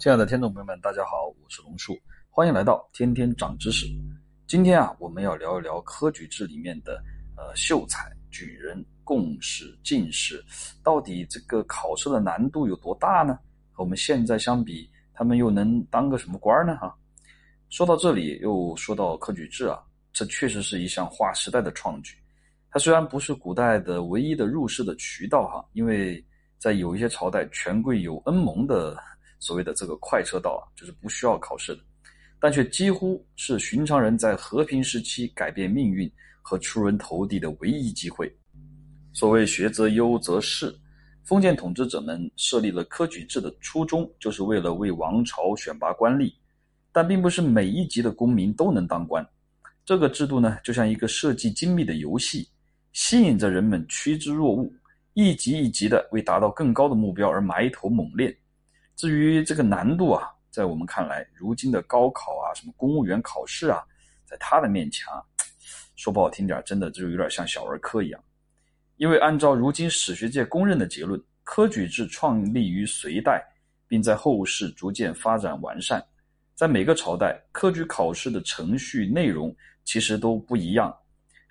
亲爱的听众朋友们，大家好，我是龙树，欢迎来到天天长知识。今天啊，我们要聊一聊科举制里面的呃秀才、举人、贡士、进士，到底这个考试的难度有多大呢？和我们现在相比，他们又能当个什么官呢？哈，说到这里，又说到科举制啊，这确实是一项划时代的创举。它虽然不是古代的唯一的入仕的渠道哈，因为在有一些朝代，权贵有恩蒙的所谓的这个快车道啊，就是不需要考试的，但却几乎是寻常人在和平时期改变命运和出人头地的唯一机会。所谓学则优则仕，封建统治者们设立了科举制的初衷，就是为了为王朝选拔官吏，但并不是每一级的公民都能当官。这个制度呢，就像一个设计精密的游戏，吸引着人们趋之若鹜。一级一级的为达到更高的目标而埋头猛练。至于这个难度啊，在我们看来，如今的高考啊，什么公务员考试啊，在他的面前啊，说不好听点，真的就有点像小儿科一样。因为按照如今史学界公认的结论，科举制创立于隋代，并在后世逐渐发展完善。在每个朝代，科举考试的程序内容其实都不一样。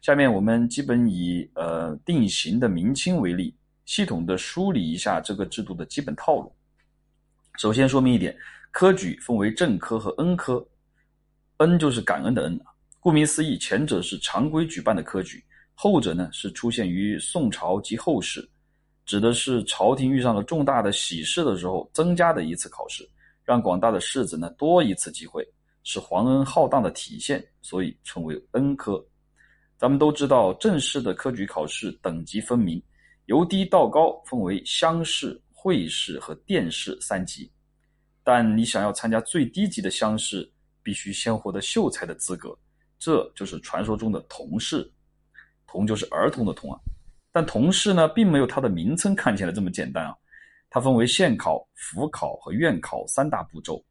下面我们基本以呃定型的明清为例，系统的梳理一下这个制度的基本套路。首先说明一点，科举分为正科和恩科，恩就是感恩的恩。顾名思义，前者是常规举办的科举，后者呢是出现于宋朝及后世，指的是朝廷遇上了重大的喜事的时候增加的一次考试，让广大的士子呢多一次机会，是皇恩浩荡的体现，所以称为恩科。咱们都知道，正式的科举考试等级分明，由低到高分为乡试、会试和殿试三级。但你想要参加最低级的乡试，必须先获得秀才的资格，这就是传说中的童试。童就是儿童的童啊。但童试呢，并没有它的名称看起来这么简单啊。它分为县考、府考和院考三大步骤，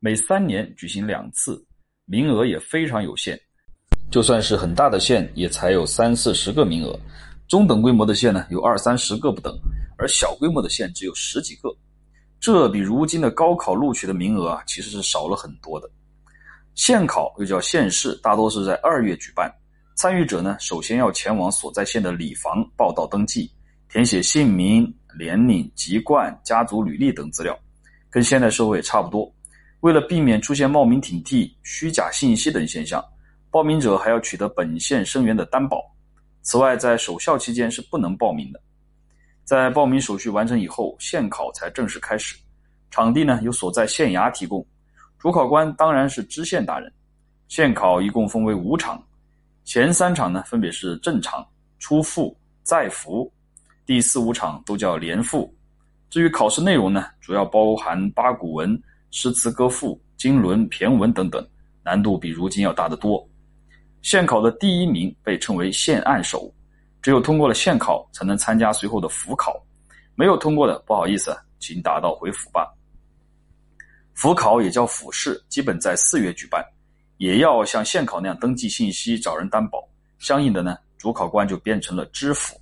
每三年举行两次，名额也非常有限。就算是很大的县，也才有三四十个名额；中等规模的县呢，有二三十个不等；而小规模的县只有十几个。这比如今的高考录取的名额啊，其实是少了很多的。县考又叫县试，大多是在二月举办。参与者呢，首先要前往所在县的礼房报到登记，填写姓名、年龄、籍贯、家族履历等资料，跟现代社会差不多。为了避免出现冒名顶替、虚假信息等现象。报名者还要取得本县生源的担保。此外，在守孝期间是不能报名的。在报名手续完成以后，县考才正式开始。场地呢由所在县衙提供，主考官当然是知县大人。县考一共分为五场，前三场呢分别是正场、初复、再复，第四五场都叫连复。至于考试内容呢，主要包含八股文、诗词歌赋、经纶、骈文等等，难度比如今要大得多。县考的第一名被称为县案首，只有通过了县考，才能参加随后的府考。没有通过的，不好意思，请打道回府吧。府考也叫府试，基本在四月举办，也要像县考那样登记信息、找人担保。相应的呢，主考官就变成了知府。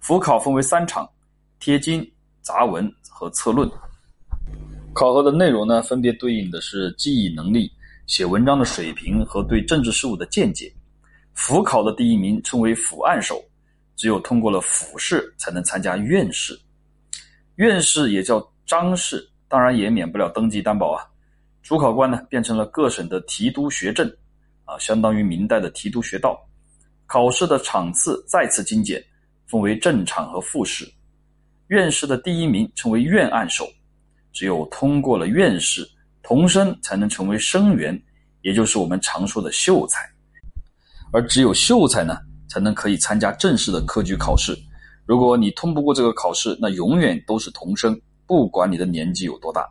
府考分为三场：贴金、杂文和策论。考核的内容呢，分别对应的是记忆能力。写文章的水平和对政治事务的见解。府考的第一名称为府案首，只有通过了府试，才能参加院试。院试也叫章试，当然也免不了登记担保啊。主考官呢，变成了各省的提督学政，啊，相当于明代的提督学道。考试的场次再次精简，分为正场和复试。院试的第一名称为院案首，只有通过了院试。童生才能成为生员，也就是我们常说的秀才，而只有秀才呢，才能可以参加正式的科举考试。如果你通不过这个考试，那永远都是童生，不管你的年纪有多大。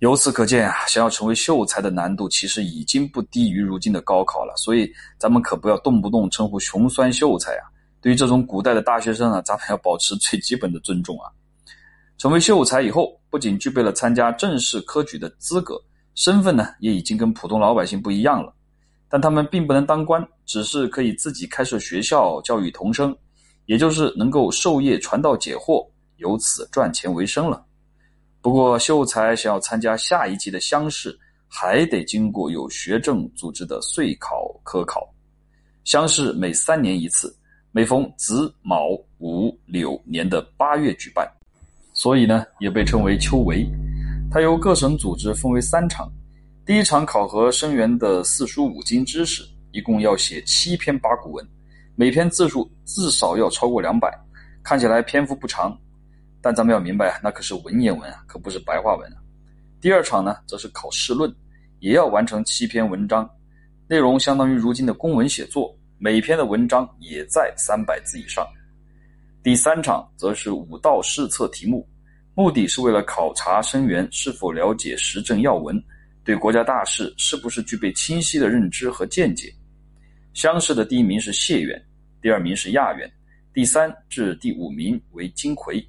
由此可见啊，想要成为秀才的难度其实已经不低于如今的高考了。所以咱们可不要动不动称呼穷酸秀才啊！对于这种古代的大学生啊，咱们要保持最基本的尊重啊！成为秀才以后，不仅具备了参加正式科举的资格，身份呢也已经跟普通老百姓不一样了。但他们并不能当官，只是可以自己开设学校教育童生，也就是能够授业传道解惑，由此赚钱为生了。不过，秀才想要参加下一级的乡试，还得经过有学政组织的岁考科考。乡试每三年一次，每逢子卯午柳年的八月举办，所以呢，也被称为秋闱。它由各省组织，分为三场。第一场考核生源的四书五经知识，一共要写七篇八股文，每篇字数至少要超过两百。看起来篇幅不长，但咱们要明白啊，那可是文言文啊，可不是白话文啊。第二场呢，则是考试论，也要完成七篇文章，内容相当于如今的公文写作，每篇的文章也在三百字以上。第三场则是五道试测题目。目的是为了考察生源是否了解时政要闻，对国家大事是不是具备清晰的认知和见解。乡试的第一名是解元，第二名是亚元，第三至第五名为金魁。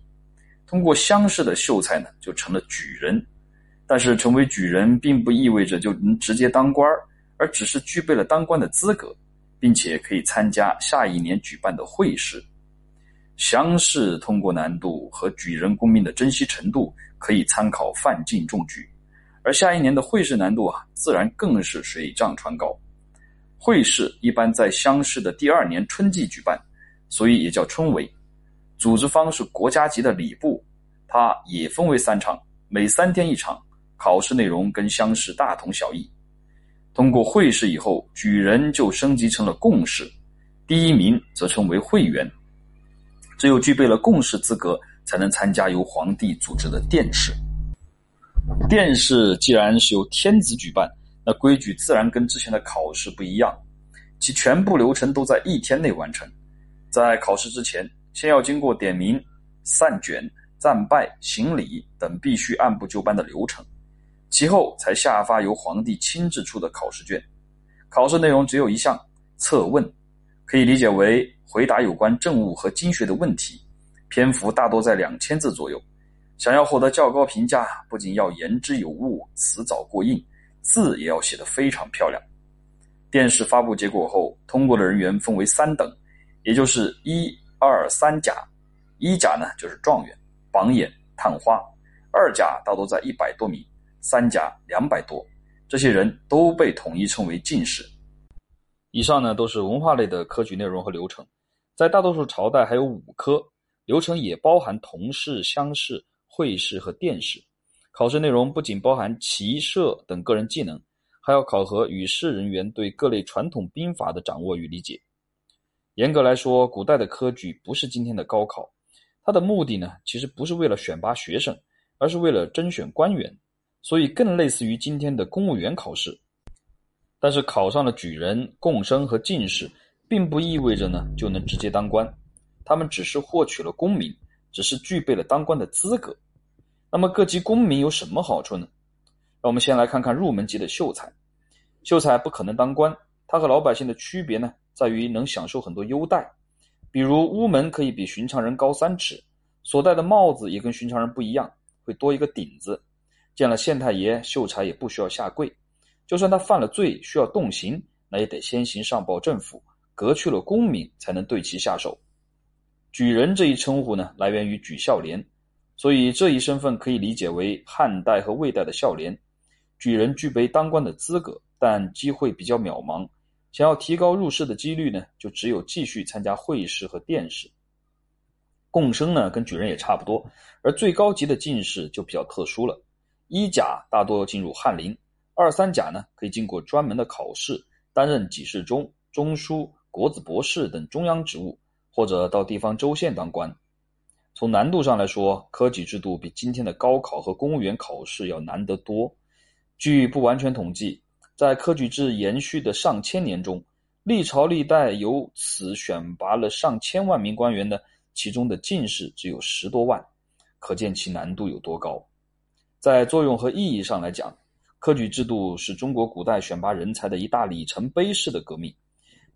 通过乡试的秀才呢，就成了举人。但是成为举人并不意味着就能直接当官而只是具备了当官的资格，并且可以参加下一年举办的会试。乡试通过难度和举人功名的珍惜程度可以参考范进中举，而下一年的会试难度啊，自然更是水涨船高。会试一般在乡试的第二年春季举办，所以也叫春闱。组织方是国家级的礼部，它也分为三场，每三天一场，考试内容跟乡试大同小异。通过会试以后，举人就升级成了贡士，第一名则称为会员。只有具备了贡士资格，才能参加由皇帝组织的殿试。殿试既然是由天子举办，那规矩自然跟之前的考试不一样，其全部流程都在一天内完成。在考试之前，先要经过点名、散卷、赞拜、行礼等必须按部就班的流程，其后才下发由皇帝亲自出的考试卷。考试内容只有一项：测问，可以理解为。回答有关政务和经学的问题，篇幅大多在两千字左右。想要获得较高评价，不仅要言之有物、词藻过硬，字也要写得非常漂亮。电视发布结果后，通过的人员分为三等，也就是一、二、三甲。一甲呢就是状元、榜眼、探花；二甲大多在一百多名，三甲两百多。这些人都被统一称为进士。以上呢都是文化类的科举内容和流程。在大多数朝代还有五科，流程也包含同试、乡试、会试和殿试。考试内容不仅包含骑射等个人技能，还要考核与试人员对各类传统兵法的掌握与理解。严格来说，古代的科举不是今天的高考，它的目的呢，其实不是为了选拔学生，而是为了甄选官员，所以更类似于今天的公务员考试。但是考上了举人、贡生和进士。并不意味着呢就能直接当官，他们只是获取了功名，只是具备了当官的资格。那么各级公民有什么好处呢？让我们先来看看入门级的秀才。秀才不可能当官，他和老百姓的区别呢，在于能享受很多优待，比如屋门可以比寻常人高三尺，所戴的帽子也跟寻常人不一样，会多一个顶子。见了县太爷，秀才也不需要下跪，就算他犯了罪需要动刑，那也得先行上报政府。革去了功名，才能对其下手。举人这一称呼呢，来源于举孝廉，所以这一身份可以理解为汉代和魏代的孝廉。举人具备当官的资格，但机会比较渺茫。想要提高入仕的几率呢，就只有继续参加会试和殿试。贡生呢，跟举人也差不多，而最高级的进士就比较特殊了。一甲大多进入翰林，二三甲呢可以经过专门的考试，担任给事中、中书。国子博士等中央职务，或者到地方州县当官。从难度上来说，科举制度比今天的高考和公务员考试要难得多。据不完全统计，在科举制延续的上千年中，历朝历代由此选拔了上千万名官员的，其中的进士只有十多万，可见其难度有多高。在作用和意义上来讲，科举制度是中国古代选拔人才的一大里程碑式的革命。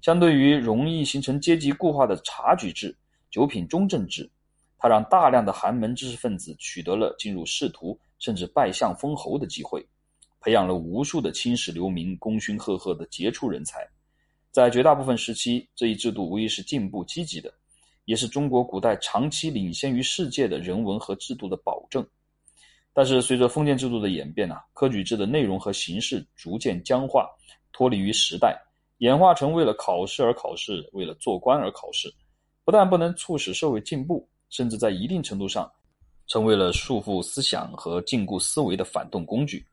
相对于容易形成阶级固化的察举制、九品中正制，它让大量的寒门知识分子取得了进入仕途甚至拜相封侯的机会，培养了无数的青史留名、功勋赫赫的杰出人才。在绝大部分时期，这一制度无疑是进步积极的，也是中国古代长期领先于世界的人文和制度的保证。但是随着封建制度的演变啊，科举制的内容和形式逐渐僵化，脱离于时代，演化成为了考试而考试，为了做官而考试，不但不能促使社会进步，甚至在一定程度上，成为了束缚思想和禁锢思维的反动工具。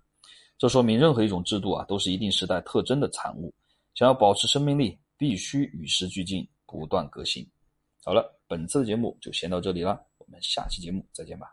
这说明任何一种制度啊，都是一定时代特征的产物。想要保持生命力，必须与时俱进，不断革新。好了，本次的节目就先到这里了，我们下期节目再见吧。